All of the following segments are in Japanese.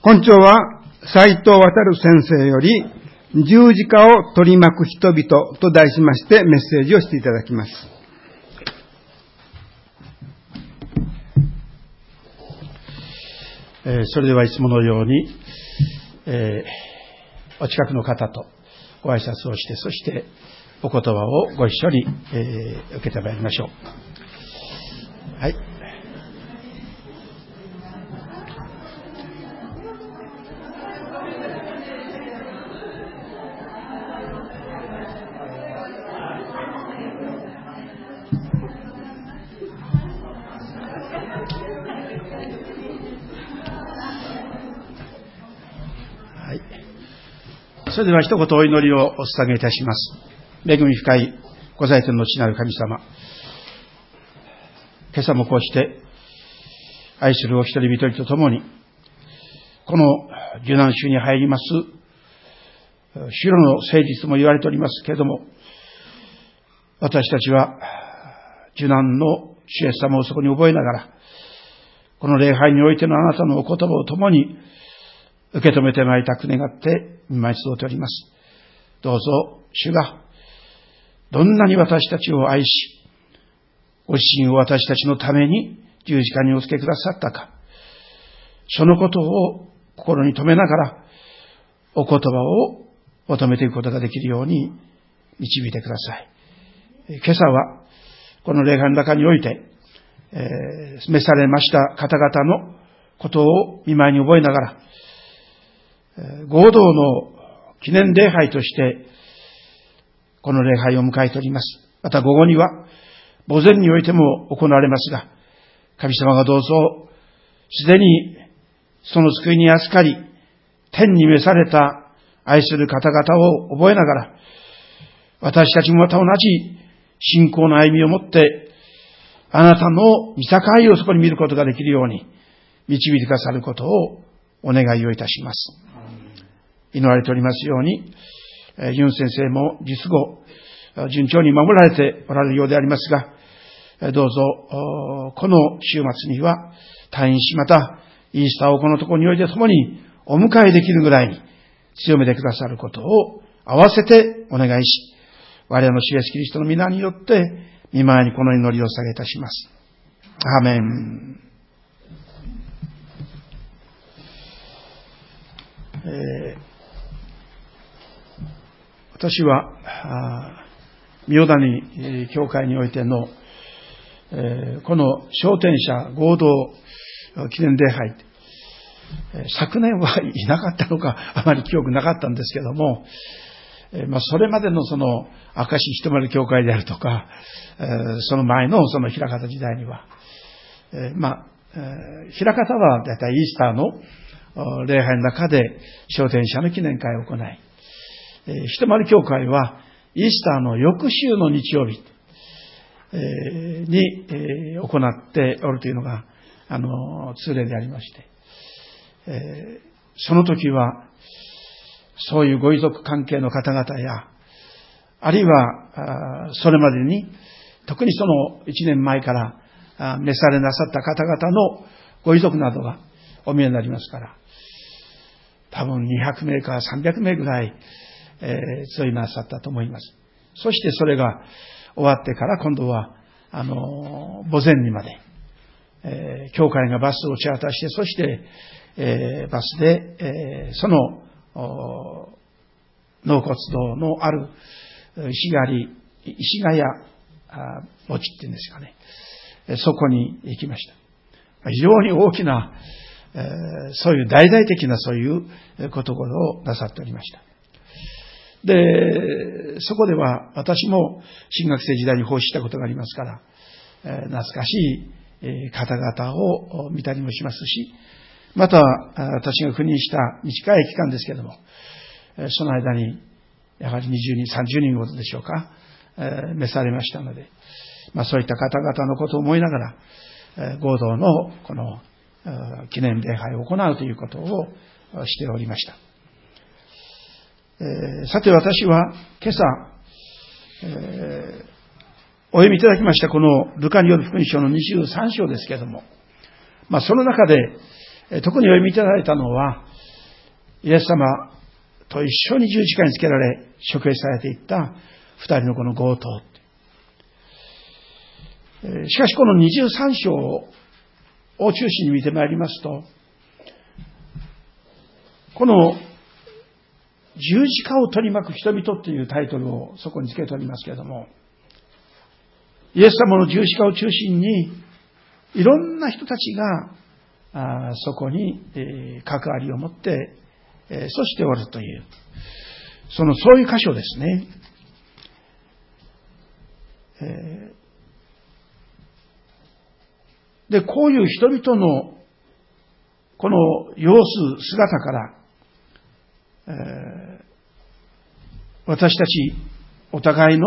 今朝は斎藤渡先生より十字架を取り巻く人々と題しましてメッセージをしていただきます。えー、それではいつものように、えー、お近くの方とご挨拶をして、そしてお言葉をご一緒に、えー、受けてまいりましょう。はい。それでは一言お祈りをお捧げいたします。恵み深いご在天の地なる神様。今朝もこうして、愛するお一人一人と共に、この受難週に入ります、主の誠実も言われておりますけれども、私たちは、受難の主イエス様をそこに覚えながら、この礼拝においてのあなたのお言葉を共に受け止めてまいりたく願って見舞い集っております。どうぞ、主が、どんなに私たちを愛し、ご自身を私たちのために十字架にお付けくださったか、そのことを心に留めながら、お言葉を求めていくことができるように導いてください。今朝は、この礼拝の中において、えー、召されました方々のことを見舞いに覚えながら、合同の記念礼拝として、この礼拝を迎えております。また午後には、墓前においても行われますが、神様がどうぞ、すでにその救いに預かり、天に召された愛する方々を覚えながら、私たちもまた同じ信仰の歩みを持って、あなたの見境をそこに見ることができるように、導いてくださることをお願いをいたします。祈られておりますように、ユン先生も実後、順調に守られておられるようでありますが、どうぞ、この週末には退院し、また、イースターをこのところにおいて共にお迎えできるぐらいに強めてくださることを合わせてお願いし、我々の主イエスキリストの皆によって、見舞いにこの祈りを下げいたします。アーメン。えー私は、三代谷教会においての、えこの商店者合同記念礼拝、昨年はいなかったのか、あまり記憶なかったんですけども、まあ、それまでのその、明石ひとまり教会であるとか、その前のその平方時代には、えまあ、平方はだいたいイースターの礼拝の中で商店者の記念会を行い、えー、ひとまり教会は、イースターの翌週の日曜日、えー、に、えー、行っておるというのが、あの、通例でありまして、えー、その時は、そういうご遺族関係の方々や、あるいは、それまでに、特にその1年前から召されなさった方々のご遺族などがお見えになりますから、多分200名か300名ぐらい、えー、集いなさったと思います。そしてそれが終わってから今度は、あの、墓前にまで、えー、教会がバスをチャーターして、そして、えー、バスで、えー、その、納骨堂のある石狩、石ヶ谷墓地っていうんですかね。そこに行きました。非常に大きな、えー、そういう大々的なそういうことをなさっておりました。で、そこでは私も新学生時代に奉仕したことがありますから、えー、懐かしい、方々を見たりもしますし、また、私が赴任した短い期間ですけれども、その間に、やはり20人、30人ほどでしょうか、え、召されましたので、まあそういった方々のことを思いながら、え、合同のこの記念礼拝を行うということをしておりました。えー、さて私は今朝、えー、お読みいただきましたこのルカによる福音書の23章ですけれども、まあその中で、え特にお読みいただいたのは、イエス様と一緒に十字架につけられ、処刑されていった二人のこの強盗。えしかしこの23章を中心に見てまいりますと、この十字架を取り巻く人々というタイトルをそこに付けておりますけれども、イエス様の十字架を中心に、いろんな人たちがあそこに、えー、関わりを持って、えー、そしておるという、その、そういう箇所ですね。えー、で、こういう人々の、この様子、姿から、えー、私たち、お互いの、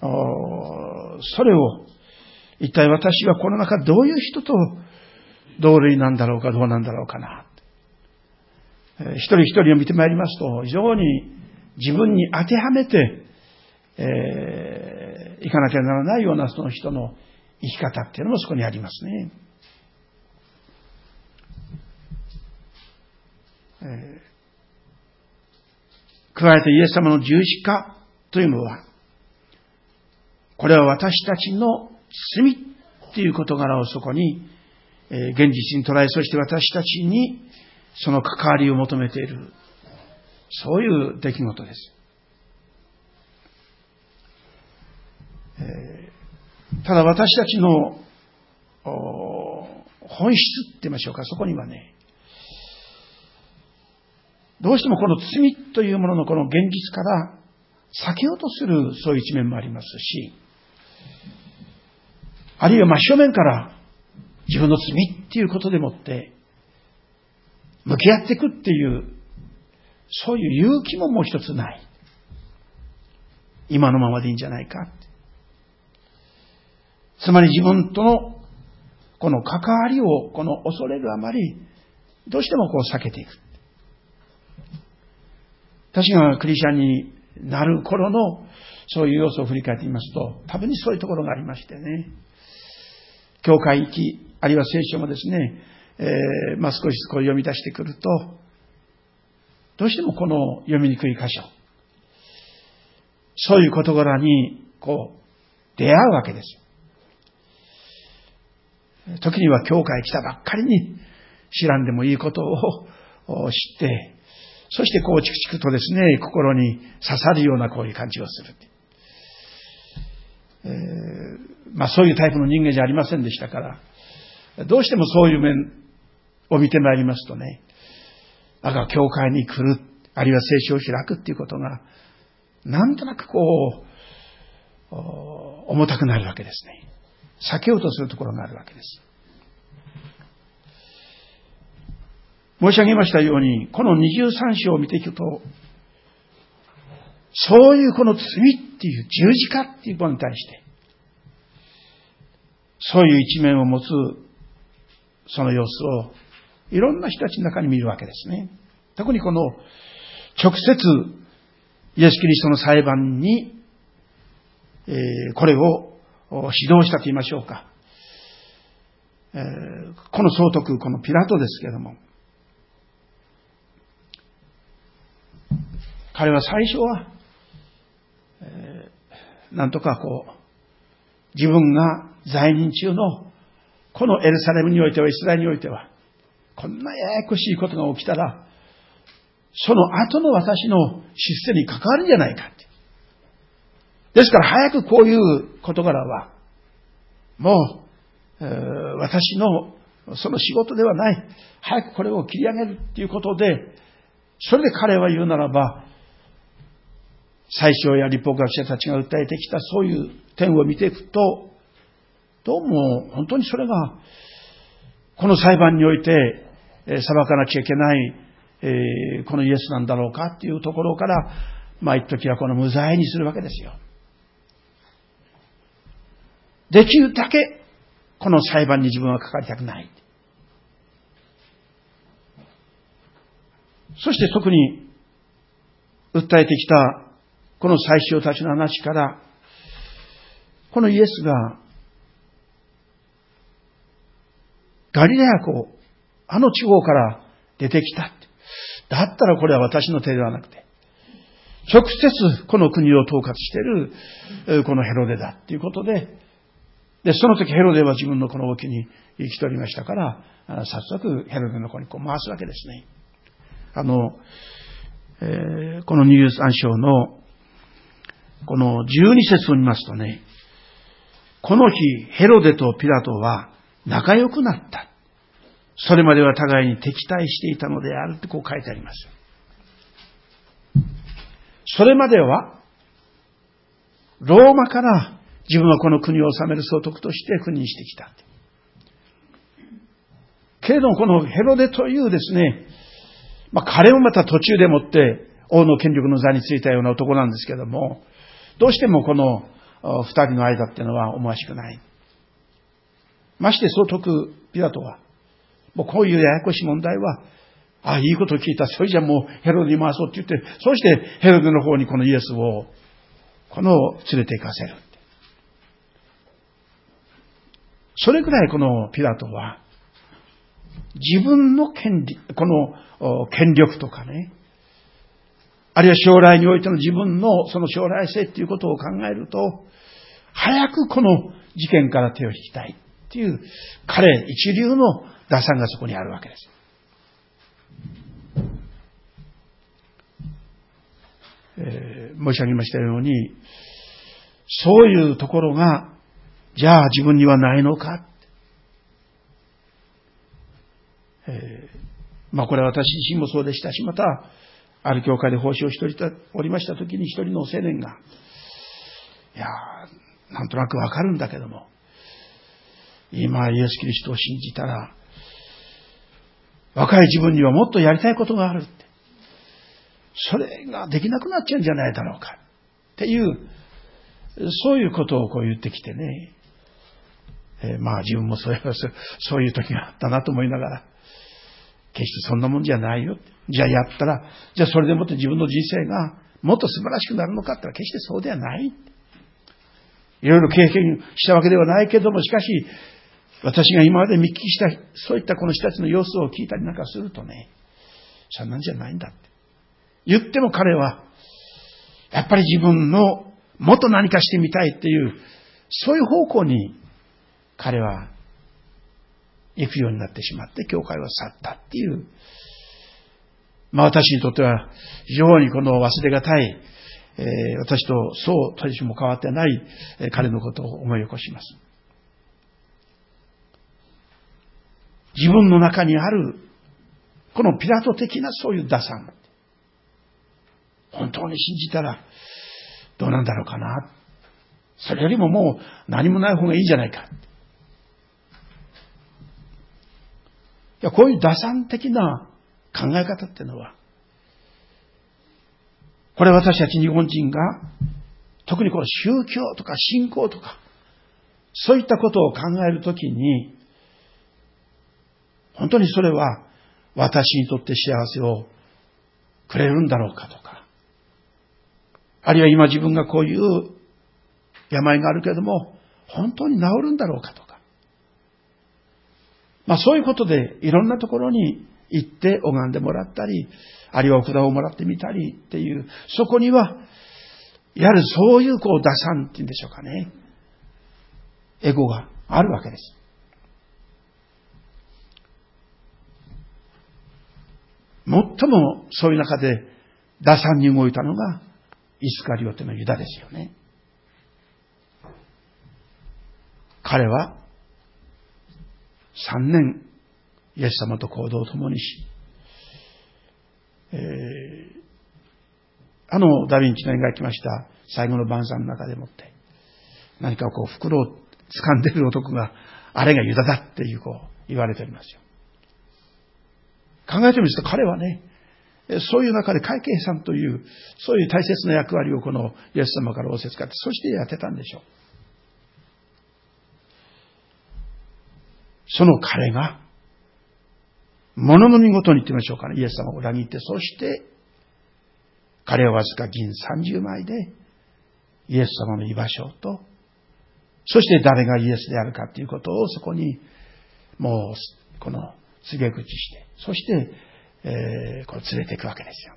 それを、一体私はこの中どういう人と同類なんだろうかどうなんだろうかな。一人一人を見てまいりますと、非常に自分に当てはめて、えー、いかなきゃならないようなその人の生き方っていうのもそこにありますね。え、加えてイエス様の十字架というのは、これは私たちの罪っていう事柄をそこに、えー、現実に捉え、そして私たちにその関わりを求めている、そういう出来事です。えー、ただ私たちの本質って言いましょうか、そこにはね、どうしてもこの罪というもののこの現実から避けようとするそういう一面もありますし、あるいは真正面から自分の罪っていうことでもって向き合っていくっていう、そういう勇気ももう一つない。今のままでいいんじゃないか。つまり自分とのこの関わりをこの恐れるあまり、どうしてもこう避けていく。私がクリスチャンになる頃のそういう要素を振り返ってみますと、多分にそういうところがありましてね。教会行き、あるいは聖書もですね、えー、まあ、少しこう読み出してくると、どうしてもこの読みにくい箇所、そういう事柄に、こう、出会うわけです。時には教会来たばっかりに知らんでもいいことを知って、そしてこうチクチクとですね、心に刺さるようなこういう感じをする。えー、まあそういうタイプの人間じゃありませんでしたから、どうしてもそういう面を見てまいりますとね、だから教会に来る、あるいは聖書を開くっていうことが、なんとなくこう、重たくなるわけですね。避けようとするところがあるわけです。申し上げましたように、この23章を見ていくと、そういうこの罪っていう十字架っていうものに対して、そういう一面を持つその様子をいろんな人たちの中に見るわけですね。特にこの直接イエス・キリストの裁判に、えー、これを指導したと言いましょうか。えー、この総督、このピラトですけれども、彼は最初は、え、なんとかこう、自分が在任中の、このエルサレムにおいては、イスラエルにおいては、こんなややこしいことが起きたら、その後の私の出世に関わるんじゃないかって。ですから早くこういう事柄は、もう、えー、私のその仕事ではない。早くこれを切り上げるっていうことで、それで彼は言うならば、最初や立法学者たちが訴えてきたそういう点を見ていくと、どうも本当にそれが、この裁判においてえ裁かなきゃいけない、えこのイエスなんだろうかっていうところから、まあ一時はこの無罪にするわけですよ。できるだけ、この裁判に自分はかかりたくない。そして特に、訴えてきた、この最初たちの話から、このイエスが、ガリレア湖あの地方から出てきた。だったらこれは私の手ではなくて、直接この国を統括している、このヘロデだっていうことで、で、その時ヘロデは自分のこの沖に生きておりましたから、早速ヘロデの子にこう回すわけですね。あの、えー、この23章の、この12節を見ますとね、この日、ヘロデとピラトは仲良くなった。それまでは互いに敵対していたのであるってこう書いてあります。それまでは、ローマから自分はこの国を治める総督として赴任してきた。けれどもこのヘロデというですね、まあ彼もまた途中でもって王の権力の座についたような男なんですけども、どうしてもこの二人の間っていうのは思わしくない。まして総督ピラトは、もうこういうややこしい問題は、ああ、いいこと聞いた。それじゃもうヘロデに回そうって言って、そしてヘロデの方にこのイエスを、この連れて行かせる。それくらいこのピラトは、自分の権利、この権力とかね、あるいは将来においての自分のその将来性っていうことを考えると、早くこの事件から手を引きたいっていう彼一流の打算がそこにあるわけです。えー、申し上げましたように、そういうところが、じゃあ自分にはないのか。えー、まあこれは私自身もそうでしたし、また、ある教会で奉仕をしておりました時に一人の青年が、いやなんとなくわかるんだけども、今イエス・キリストを信じたら、若い自分にはもっとやりたいことがあるって。それができなくなっちゃうんじゃないだろうか。っていう、そういうことをこう言ってきてね。えー、まあ自分もそういう、そういう時があったなと思いながら、決してそんなもんじゃないよ。じゃあやったら、じゃあそれでもって自分の人生がもっと素晴らしくなるのかって言ったら決してそうではない。いろいろ経験したわけではないけども、しかし、私が今まで見聞きした、そういったこの人たちの様子を聞いたりなんかするとね、そんなんじゃないんだって。言っても彼は、やっぱり自分のもっと何かしてみたいっていう、そういう方向に彼は行くようになってしまって、教会は去ったっていう。まあ私にとっては非常にこの忘れがたい、えー、私とそう年も変わってない、えー、彼のことを思い起こします。自分の中にある、このピラト的なそういう打算。本当に信じたらどうなんだろうかな。それよりももう何もない方がいいじゃないか。や、こういう打算的な考え方っていうのは、これ私たち日本人が、特にこの宗教とか信仰とか、そういったことを考えるときに、本当にそれは私にとって幸せをくれるんだろうかとか、あるいは今自分がこういう病があるけれども、本当に治るんだろうかとか、まあそういうことでいろんなところに行って拝んでもらったり、あるいはお札をもらってみたりっていう、そこには、やはりそういうこう打算っていうんでしょうかね。エゴがあるわけです。最もそういう中で打算に動いたのがイスカリオテのユダですよね。彼は3年イエス様と行動を共にし、えー、あのダヴィンチの描きました最後の晩餐の中でもって何かこう袋を掴んでる男があれがユダだっていうこう言われておりますよ。考えてみると彼はね、そういう中で会計さんという、そういう大切な役割をこのイエス様から仰せつかって、そしてやってたんでしょう。その彼が、物の見事に言ってみましょうかね。イエス様を裏切って、そして、彼はわずか銀30枚で、イエス様の居場所と、そして誰がイエスであるかということをそこに、もう、この告げ口して、そして、えー、こう連れていくわけですよ。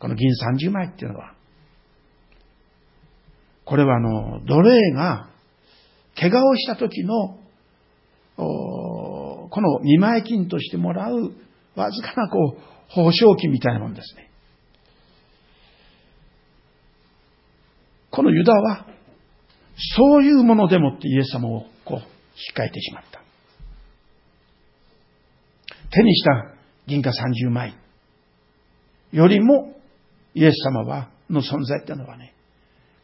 この銀30枚っていうのは、これはあの、奴隷が怪我をした時の、この見舞い金としてもらうわずかなこう、報奨金みたいなもんですね。このユダは、そういうものでもってイエス様をこう、引っかえてしまった。手にした銀貨30枚よりも、イエス様は、の存在っていうのはね、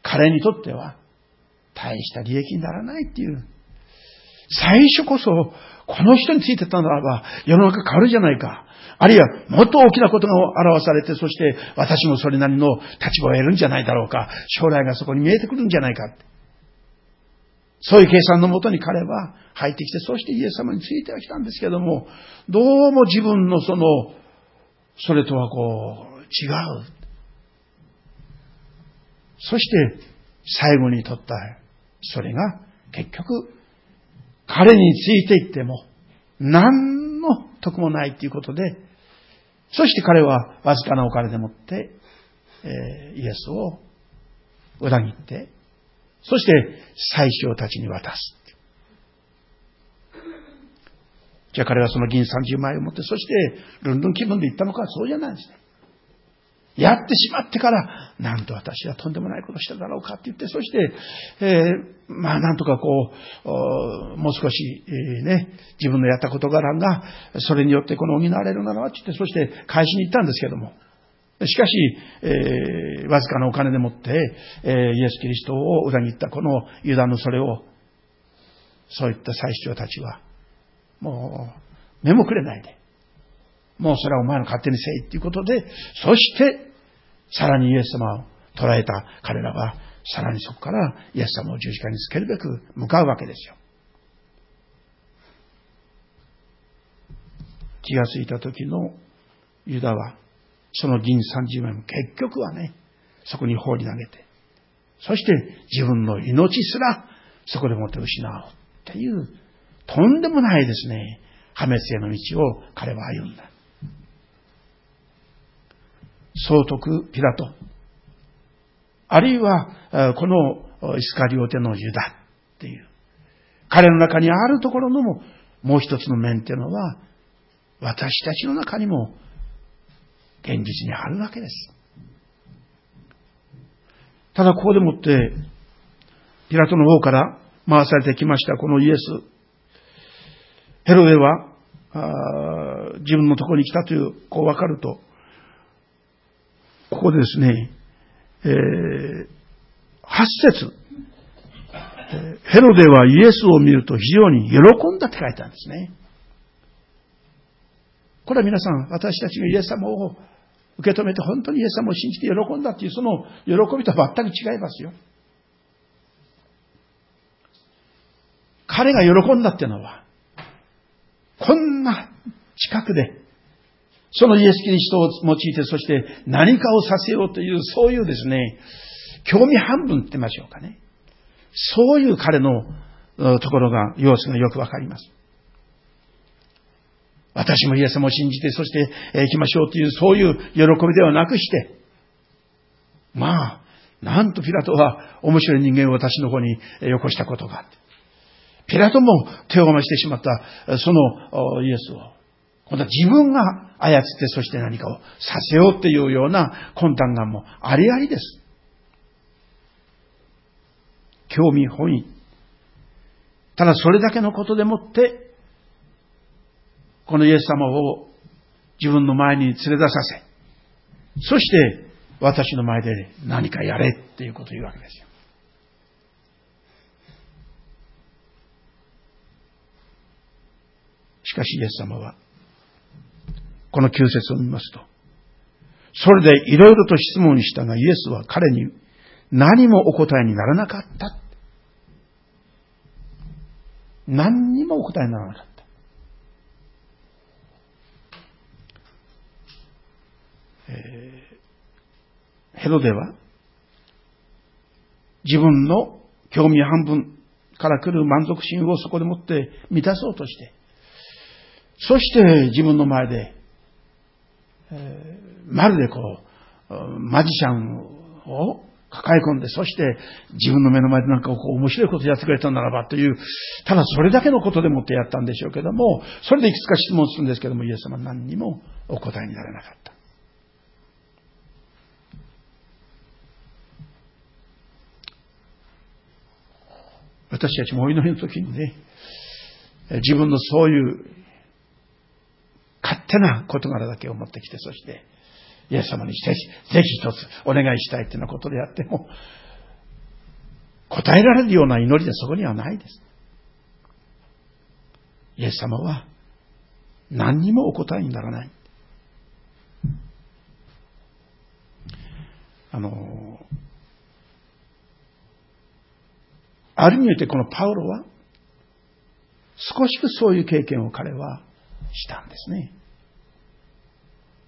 彼にとっては、大した利益にならないっていう。最初こそ、この人についてたならば、世の中変わるじゃないか。あるいは、もっと大きなことが表されて、そして私もそれなりの立場を得るんじゃないだろうか。将来がそこに見えてくるんじゃないか。そういう計算のもとに彼は入ってきて、そしてイエス様についてはきたんですけども、どうも自分のその、それとはこう、違う。そして、最後に取った、それが、結局、彼についていっても、何の得もないということで、そして彼はわずかなお金でもって、え、イエスを裏切って、そして最小たちに渡す。じゃあ彼はその銀30枚を持って、そしてルンルン気分で行ったのかそうじゃないんですね。やってしまってから、なんと私はとんでもないことしただろうかって言って、そして、えー、まあなんとかこう、もう少し、えー、ね、自分のやった事柄が、それによってこの補われるならばって言って、そして返しに行ったんですけども、しかし、えー、わずかなお金でもって、えー、イエス・キリストを裏切ったこのユダのそれを、そういった祭司長たちは、もう、目もくれないで、もうそれはお前の勝手にせいっていうことで、そして、さらにイエス様を捉えた彼らは、さらにそこからイエス様を十字架につけるべく向かうわけですよ。気がついた時のユダは、その銀30枚も結局はね、そこに放り投げて、そして自分の命すらそこでもって失うっていう、とんでもないですね、破滅への道を彼は歩んだ。総督ピラト、あるいは、このイスカリオテのユダっていう、彼の中にあるところのも、もう一つの面っていうのは、私たちの中にも現実にあるわけです。ただここでもって、ピラトの方から回されてきましたこのイエス。ヘロデは、自分のところに来たという、こう分かると、ここでですね、えー、8節ヘロデはイエスを見ると非常に喜んだって書いてあるんですね。これは皆さん、私たちがイエス様を受け止めて本当にイエス様を信じて喜んだっていうその喜びとは全く違いますよ。彼が喜んだっていうのは、こんな近くでそのイエス・キリストを用いて、そして何かをさせようという、そういうですね、興味半分って言いましょうかね。そういう彼のところが、様子がよくわかります。私もイエス様を信じて、そして行きましょうという、そういう喜びではなくして、まあ、なんとピラトは面白い人間を私の方によこしたことがあって、ピラトも手を回してしまった、そのイエスを、今度は自分が操って、そして何かをさせようっていうような魂胆がもうありありです。興味本位。ただそれだけのことでもって、このイエス様を自分の前に連れ出させ、そして私の前で何かやれっていうことを言うわけですよ。しかしイエス様はこの9節を見ますと。それでいろいろと質問したが、イエスは彼に何もお答えにならなかった。何にもお答えにならなかった。えー、ヘロデは自分の興味半分から来る満足心をそこでもって満たそうとして、そして自分の前で、え、まるでこう、マジシャンを抱え込んで、そして自分の目の前でなんかこう面白いことやってくれたならばという、ただそれだけのことでもってやったんでしょうけども、それでいくつか質問するんですけども、イエス様何にもお答えにならなかった。私たちもお祈りの時にね、自分のそういう勝手な事柄だけを持ってきて、そして、イエス様にぜひ、ぜひ一つお願いしたいっていうようなことであっても、答えられるような祈りでそこにはないです。イエス様は何にもお答えにならない。あの、ある意味においてこのパウロは少しずつそういう経験を彼はしたんですね。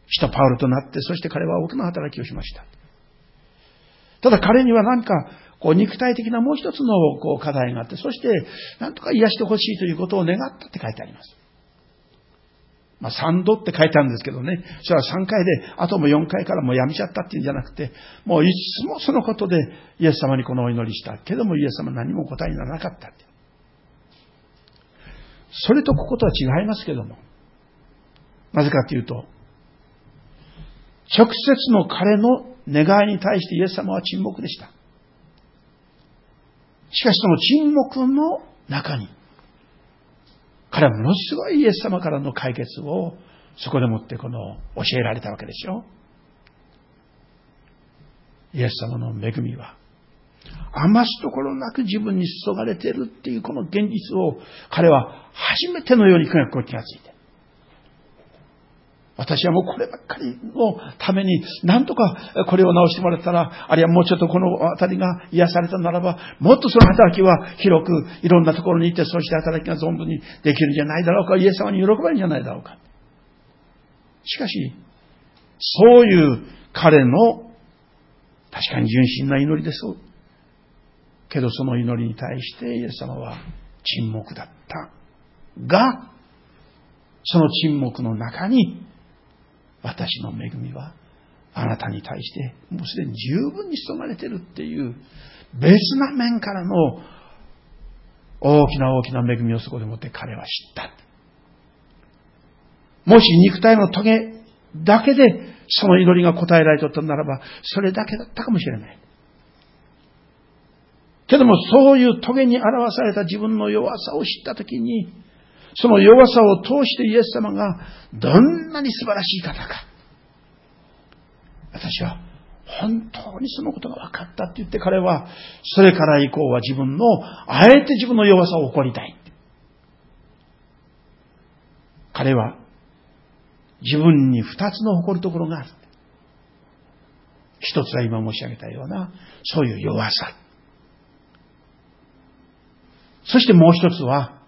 使徒パウロとなって、そして彼は大きな働きをしました。ただ彼には何か、こう肉体的なもう一つのこう課題があって、そして何とか癒してほしいということを願ったって書いてあります。まあ、3度って書いてあるんですけどね、それは3回で、あとも4回からもうやめちゃったっていうんじゃなくて、もういつもそのことでイエス様にこのお祈りしたけども、イエス様何も答えにならなかったって。それとこことは違いますけども。なぜかというと、直接の彼の願いに対してイエス様は沈黙でした。しかしその沈黙の中に、彼はものすごいイエス様からの解決をそこでもってこの教えられたわけでしょ。イエス様の恵みは、余すところなく自分に注がれているっていうこの現実を彼は初めてのように気がついて、私はもうこればっかりのために、なんとかこれを直してもらったら、あるいはもうちょっとこの辺りが癒されたならば、もっとその働きは広くいろんなところに行って、そうして働きが存分にできるんじゃないだろうか、イエス様に喜ばれるんじゃないだろうか。しかし、そういう彼の確かに純真な祈りです。けどその祈りに対してイエス様は沈黙だった。が、その沈黙の中に私の恵みはあなたに対してもうすでに十分に注がれてるっていう別な面からの大きな大きな恵みをそこでもって彼は知った。もし肉体の棘だけでその祈りが答えられとったならば、それだけだったかもしれない。けどもそういう棘に表された自分の弱さを知ったときに、その弱さを通してイエス様がどんなに素晴らしい方か。私は本当にそのことが分かったって言って彼は、それから以降は自分の、あえて自分の弱さを誇りたい。彼は自分に二つの誇るところがある。一つは今申し上げたような、そういう弱さ。そしてもう一つは、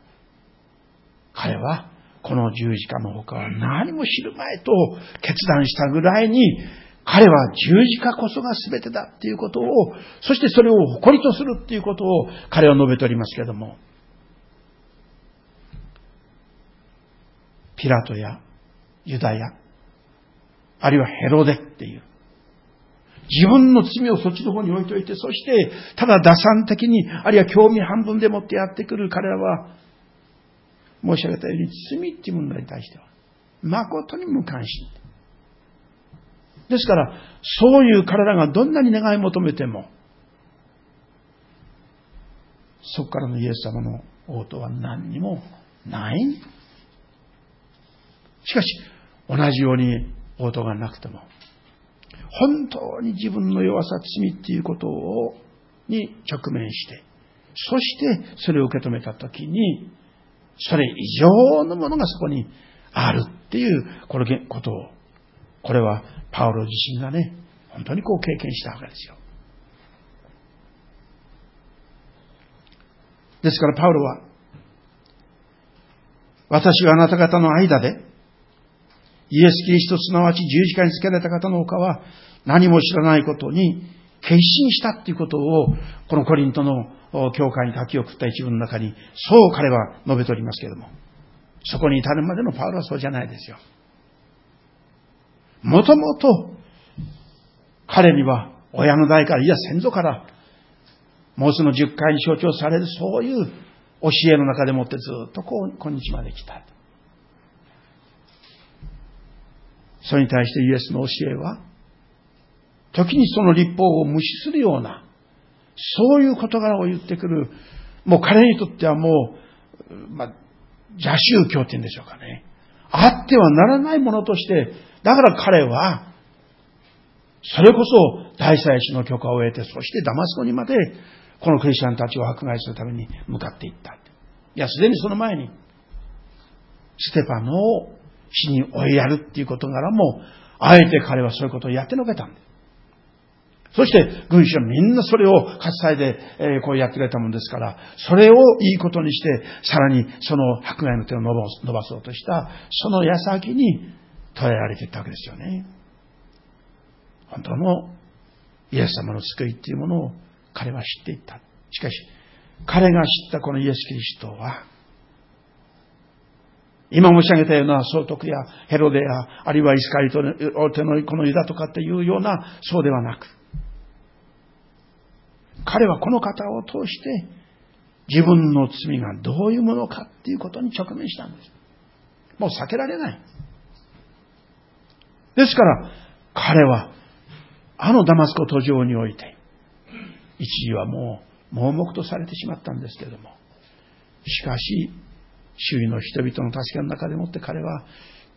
彼はこの十字架の他は何も知るまいと決断したぐらいに、彼は十字架こそが全てだっていうことを、そしてそれを誇りとするっていうことを彼は述べておりますけれども、ピラトやユダヤ、あるいはヘロデっていう、自分の罪をそっちの方に置いといて、そして、ただ打算的に、あるいは興味半分でもってやってくる彼らは、申し上げたように、罪っていう問題に対しては、誠に無関心。ですから、そういう彼らがどんなに願い求めても、そこからのイエス様の応答は何にもない。しかし、同じように応答がなくても、本当に自分の弱さ、罪っていうことを、に直面して、そしてそれを受け止めたときに、それ以上のものがそこにあるっていう、このことを、これはパウロ自身がね、本当にこう経験したわけですよ。ですからパウロは、私はあなた方の間で、イエス・キリストすなわち十字架につけられた方の他は何も知らないことに決心したっていうことを、このコリントの教会に書き送った一文の中に、そう彼は述べておりますけれども、そこに至るまでのパウロはそうじゃないですよ。もともと、彼には親の代から、いや先祖から、もうすぐ10回に象徴されるそういう教えの中でもってずっとこう、今日まで来た。それに対してイエスの教えは、時にその立法を無視するような、そういう事柄を言ってくる、もう彼にとってはもう、まあ、邪宗教って言うんでしょうかね。あってはならないものとして、だから彼は、それこそ大祭司の許可を得て、そしてダマスコにまで、このクリスチャンたちを迫害するために向かっていった。いや、すでにその前に、ステパノを死に追いやるっていう事柄も、あえて彼はそういうことをやってのけたんです。そして、軍師はみんなそれを喝采で、えー、こうやってくれたもんですから、それをいいことにして、さらにその迫害の手を伸ばそうとした、その矢先に捉えられていったわけですよね。本当のイエス様の救いっていうものを彼は知っていった。しかし、彼が知ったこのイエス・キリストは、今申し上げたような総督やヘロデや、あるいはイスカリトのこのユダとかっていうような、そうではなく、彼はこの方を通して自分の罪がどういうものかっていうことに直面したんです。もう避けられない。ですから、彼は、あのダマスコ途上において、一時はもう盲目とされてしまったんですけれども、しかし、周囲の人々の助けの中でもって彼は、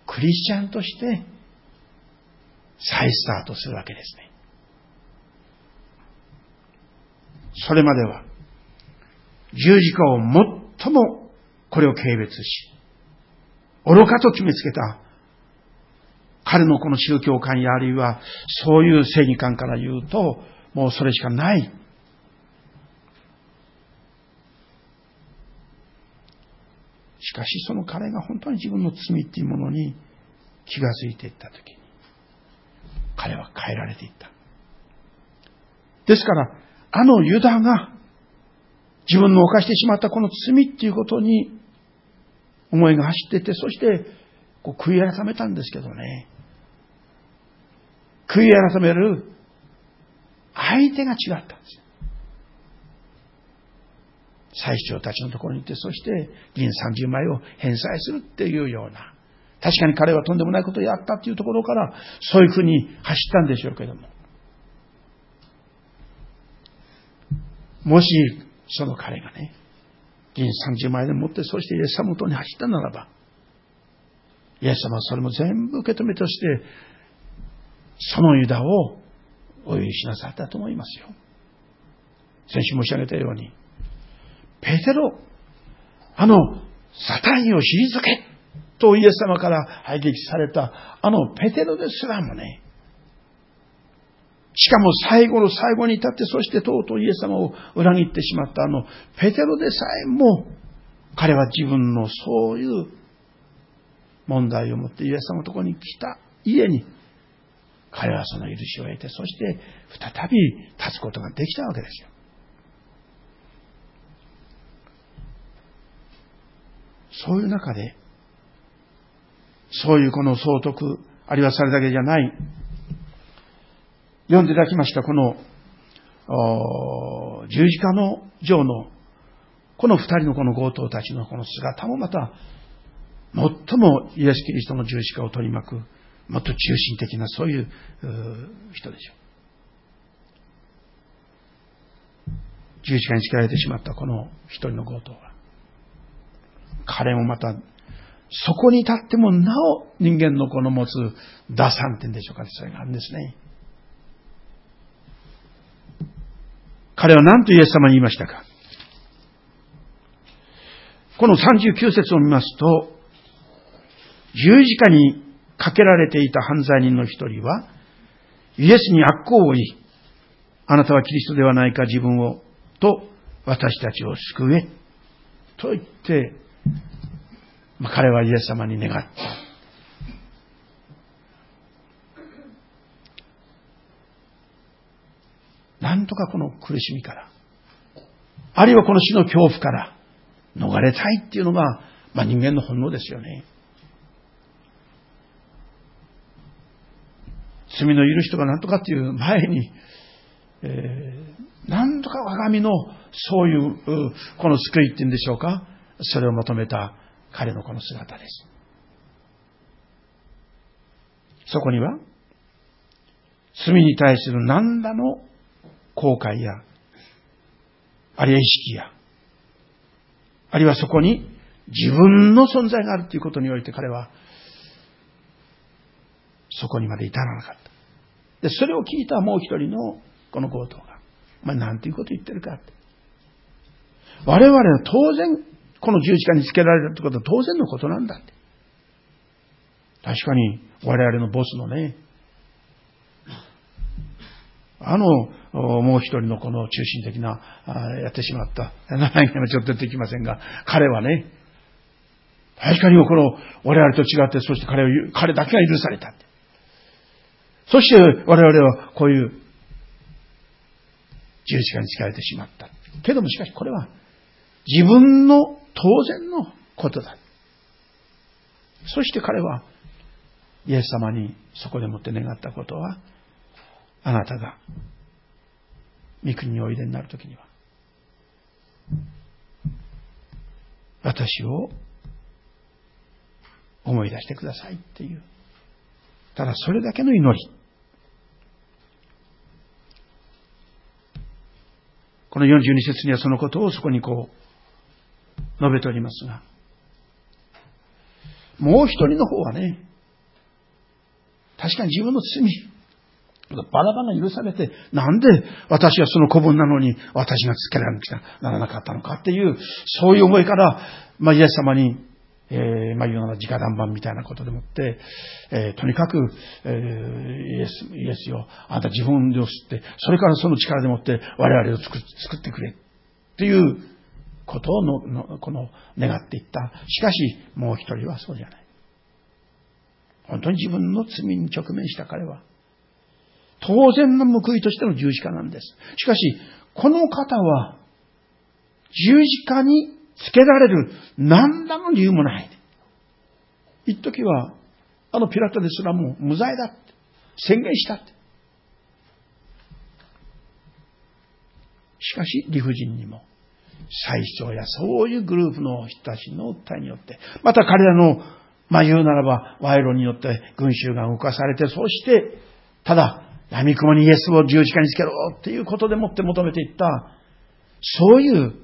クリスチャンとして、再スタートするわけですね。それまでは、十字架を最もこれを軽蔑し、愚かと決めつけた、彼のこの宗教観やあるいはそういう正義観から言うと、もうそれしかない。しかしその彼が本当に自分の罪っていうものに気がついていったときに、彼は変えられていった。ですから、あのユダが自分の犯してしまったこの罪っていうことに思いが走ってて、そしてこう悔い改めたんですけどね。悔い改める相手が違ったんです。最長たちのところに行って、そして銀30枚を返済するっていうような。確かに彼はとんでもないことをやったっていうところから、そういうふうに走ったんでしょうけども。もし、その彼がね、銀30万円で持って、そしてイエス様とに走ったならば、イエス様はそれも全部受け止めとして、そのユダをお許しなさったと思いますよ。先週申し上げたように、ペテロ、あの、サタンを退けとイエス様から排撃された、あのペテロですらもね、しかも最後の最後に至って、そしてとうとうイエス様を裏切ってしまったあの、ペテロでさえも、彼は自分のそういう問題を持ってイエス様のところに来た家に、彼はその許しを得て、そして再び立つことができたわけですよ。そういう中で、そういうこの総督、あるいはそれだけじゃない、読んでいただきましたこの十字架の上のこの二人のこの強盗たちのこの姿もまた最もイエス・キリストの十字架を取り巻くもっと中心的なそういう人でしょう。十字架につけられてしまったこの一人の強盗は彼もまたそこに立ってもなお人間のこの持つ打算点でしょうかね、それがあるんですね。彼は何とイエス様に言いましたか？この39節を見ますと、十字架にかけられていた犯罪人の一人は、イエスに悪行を言い、あなたはキリストではないか自分を、と私たちを救え、と言って、まあ、彼はイエス様に願った。なんとかこの苦しみから、あるいはこの死の恐怖から逃れたいっていうのが、まあ人間の本能ですよね。罪の許しとかなんとかっていう前に、えー、なんとか我が身のそういう、この救いっていうんでしょうか。それを求めた彼のこの姿です。そこには、罪に対する何らの後悔や、あるいは意識や、あるいはそこに自分の存在があるということにおいて彼は、そこにまで至らなかった。で、それを聞いたもう一人のこの強盗が、まあ、なんていうこと言ってるかって。我々は当然、この十字架につけられるってことは当然のことなんだって。確かに、我々のボスのね、あの、もう一人のこの中心的な、やってしまった、名前がちょっと出てきませんが、彼はね、確かにこの、我々と違って、そして彼を、彼だけが許された。そして我々はこういう十字架につけられてしまった。けどもしかしこれは自分の当然のことだ。そして彼はイエス様にそこでもって願ったことは、あなたが御国においでになるときには、私を思い出してくださいっていう。ただそれだけの祈り。この42節にはそのことをそこにこう、述べておりますが、もう一人の方はね、確かに自分の罪、バラバラ許されて、なんで私はその子分なのに私がつけられなきゃならなかったのかっていう、そういう思いから、まあ、イエス様にえー、まあ、いうような直談判みたいなことでもって、えー、とにかく、えー、イエス、イエスよ、あんた自分で吸って、それからその力でもって我々を作作ってくれ、っていうことをのの、この、願っていった。しかし、もう一人はそうじゃない。本当に自分の罪に直面した彼は、当然の報いとしての十字架なんです。しかし、この方は、十字架につけられる何らの理由もない。一時は、あのピラトですらも無罪だって宣言したって。しかし理不尽にも、最長やそういうグループの人たちの訴えによって、また彼らの、まあ言うならば、賄賂によって群衆が動かされて、そして、ただ、闇雲にイエスを十字架につけろっていうことでもって求めていった、そういう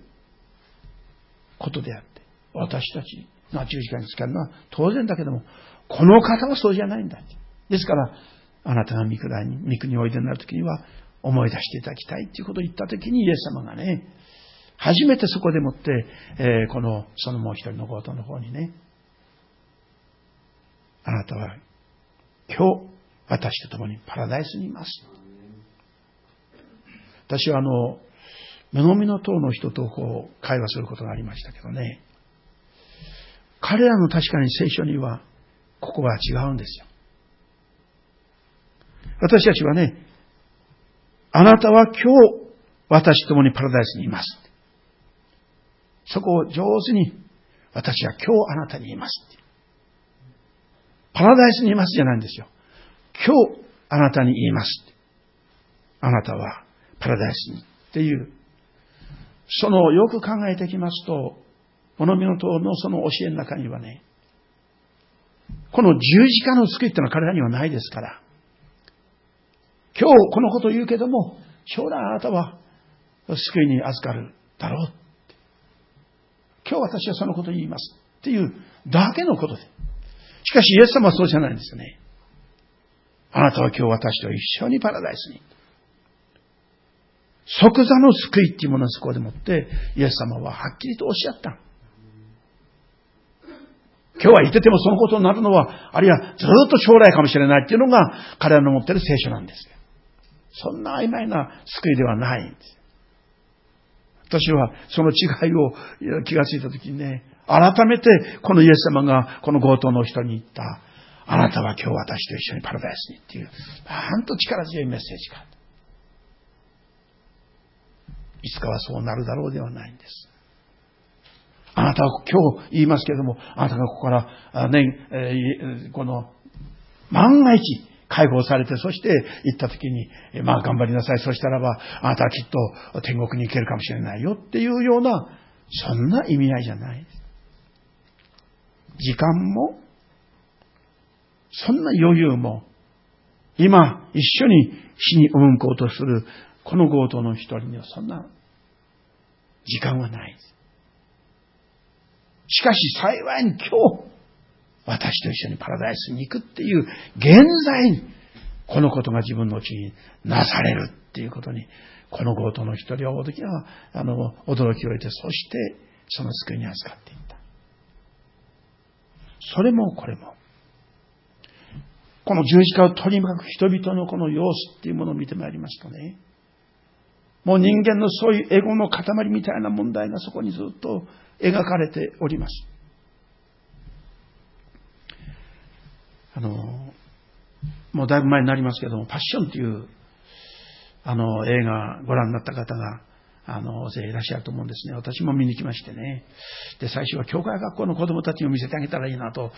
ことであって、私たちが十字架につけるのは当然だけども、この方はそうじゃないんだ。ですから、あなたが御国に、御国においでになるときには、思い出していただきたいということを言ったときに、イエス様がね、初めてそこでもって、えー、この、そのもう一人の強盗の方にね、あなたは今日、私と共にパラダイスにいます。私はあの、目のみの塔の人とこう会話することがありましたけどね。彼らの確かに聖書にはここが違うんですよ。私たちはね、あなたは今日私と共にパラダイスにいます。そこを上手に私は今日あなたにいます。パラダイスにいますじゃないんですよ。今日あなたに言います。あなたはパラダイスにっていうそのよく考えてきますと、物見の塔のその教えの中にはね、この十字架の救いってのは彼らにはないですから、今日このことを言うけども、将来あなたは救いに預かるだろう。今日私はそのことを言いますっていうだけのことで。しかしイエス様はそうじゃないんですよね。あなたは今日私と一緒にパラダイスに。即座の救いっていうものをそこでもって、イエス様ははっきりとおっしゃった。今日は言っててもそのことになるのは、あるいはずっと将来かもしれないっていうのが彼らの持ってる聖書なんです。そんな曖昧な救いではないんです。私はその違いを気がついたときにね、改めてこのイエス様がこの強盗の人に言った、あなたは今日私と一緒にパラダイスにっていう、なんと力強いメッセージか。いつかはそうなるだろうではないんです。あなたは今日言いますけれども、あなたがここから年、えー、この、万が一、解放されて、そして行った時に、まあ頑張りなさい。そしたらば、あなたはきっと天国に行けるかもしれないよっていうような、そんな意味合いじゃない。時間も、そんな余裕も、今一緒に死に赴こうとするこの強盗の一人にはそんな時間はない。しかし幸いに今日、私と一緒にパラダイスに行くっていう現在に、このことが自分のうちになされるっていうことに、この強盗の一人は驚きは、あの、驚きを得て、そしてその救いに預かっていった。それもこれも、この十字架を取り巻く人々のこの様子っていうものを見てまいりますとね、もう人間のそういうエゴの塊みたいな問題がそこにずっと描かれております。あの、もうだいぶ前になりますけども、パッションというあの映画ご覧になった方があの、大勢いらっしゃると思うんですね。私も見に来ましてね。で、最初は教会学校の子供たちに見せてあげたらいいなと、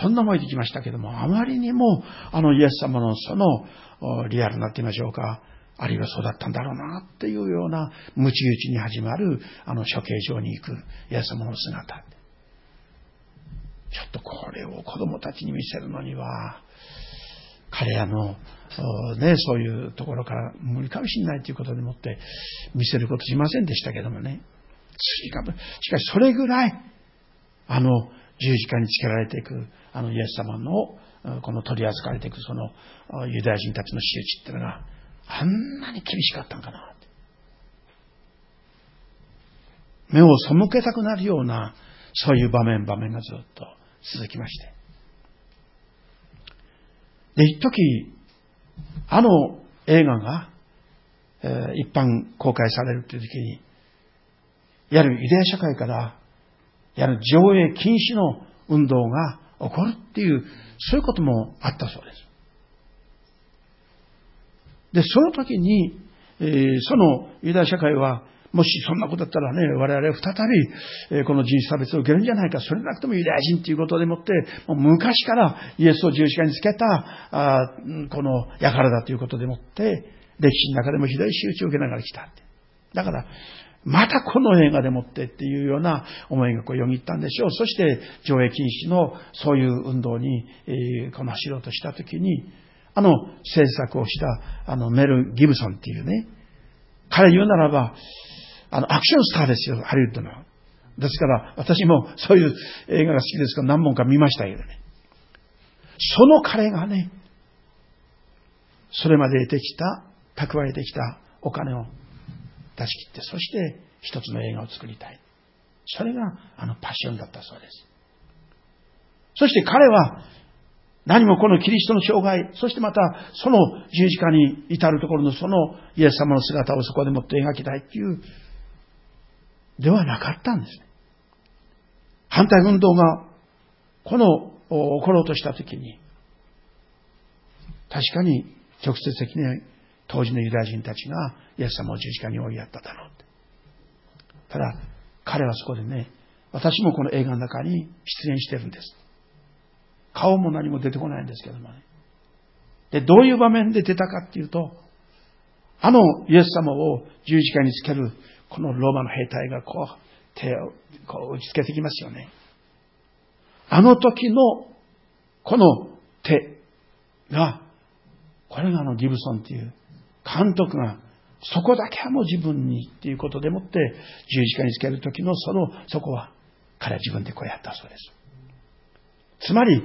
そんな思いで来ましたけども、あまりにも、あの、イエス様のその、リアルなって言いましょうか、あるいはそうだったんだろうな、っていうような、ムチ打ちに始まる、あの、処刑場に行くイエス様の姿。ちょっとこれを子供たちに見せるのには、彼らの、ね、そういうところから無理かもしれないということでもって見せることしませんでしたけどもね。しかしそれぐらい、あの十字架につけられていく、あのイエス様の、この取り扱われていくそのユダヤ人たちの仕打ちっていうのがあんなに厳しかったんかな。目を背けたくなるような、そういう場面場面がずっと続きまして。で、一時、あの映画が、えー、一般公開されるという時に、やるユダヤ社会から、やる上映禁止の運動が起こるっていう、そういうこともあったそうです。で、その時に、えー、そのユダヤ社会は、もしそんなことだったらね、我々は再び、えこの人種差別を受けるんじゃないか。それなくてもユダヤ人ということでもって、もう昔からイエスを十字架につけた、あこの輩だということでもって、歴史の中でもひどい仕打ちを受けながら来た。だから、またこの映画でもってっていうような思いがこうよぎったんでしょう。そして上映禁止のそういう運動に、えー、この走ろうとしたときに、あの制作をしたあのメル・ギブソンっていうね、彼言うならば、あの、アクションスターですよ、ハリウッドの。ですから、私もそういう映画が好きですから何本か見ましたけどね。その彼がね、それまで得てきた、蓄えてきたお金を出し切って、そして一つの映画を作りたい。それがあのパッションだったそうです。そして彼は何もこのキリストの生涯、そしてまたその十字架に至るところのそのイエス様の姿をそこでもって描きたいっていうではなかったんですね。反対運動が、この、起ころうとしたときに、確かに直接的に当時のユダヤ人たちがイエス様を十字架に追いやっただろう。ただ、彼はそこでね、私もこの映画の中に出演してるんです。顔も何も出てこないんですけどもね。で、どういう場面で出たかっていうと、あのイエス様を十字架につけるこのローマの兵隊がこう、手をこう打ちつけてきますよね。あの時の、この手が、これがあのギブソンっていう監督が、そこだけはもう自分にっていうことでもって、十字架につける時のその、そこは、彼は自分でこうやったそうです。つまり、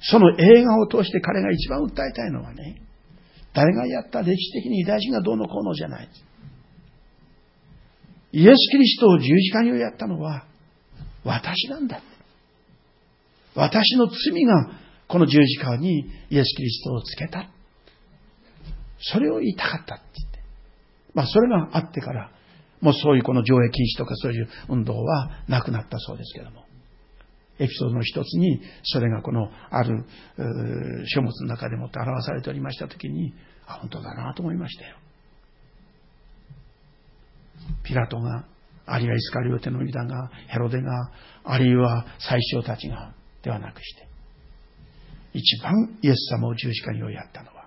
その映画を通して彼が一番訴えたいのはね、誰がやった歴史的に偉大人がどうのこうのじゃない。イエス・キリストを十字架にやったのは私なんだ。私の罪がこの十字架にイエス・キリストをつけた。それを言いたかったって言って。まあそれがあってから、もうそういうこの上映禁止とかそういう運動はなくなったそうですけども。エピソードの一つに、それがこのある書物の中でもって表されておりましたときに、あ、本当だなと思いましたよ。ピラトがあるいはイスカリオテのユダが、ヘロデが、あるいは最初たちが、ではなくして、一番イエス様を十字架に追いやったのは、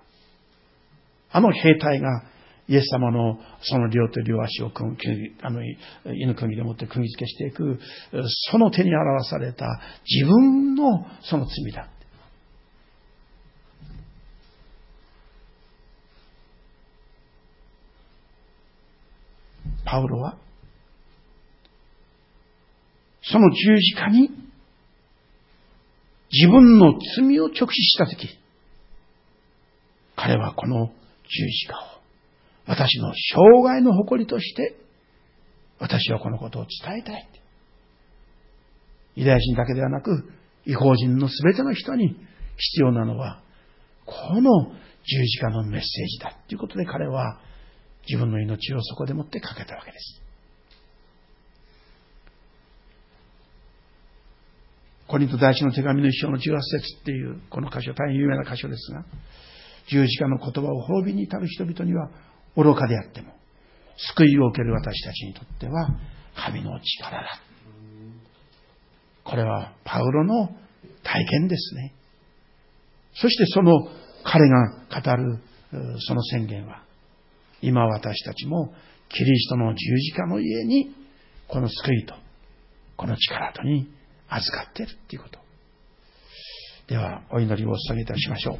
あの兵隊がイエス様のその両手両足をあの犬釘でもって釘付けしていく、その手に表された自分のその罪だ。パウロは、その十字架に自分の罪を直視したとき、彼はこの十字架を私の生涯の誇りとして、私はこのことを伝えたい。ユダヤ人だけではなく、違法人のすべての人に必要なのは、この十字架のメッセージだ。ということで彼は自分の命をそこでもってかけたわけです。コリント第一の手紙の一章の18節っていうこの箇所、大変有名な箇所ですが、十字架の言葉を滅びに至る人々には愚かであっても、救いを受ける私たちにとっては神の力だ。これはパウロの体験ですね。そしてその彼が語るその宣言は、今私たちもキリストの十字架の家にこの救いと、この力とに預かっているということ。では、お祈りをお捧げいたしましょう。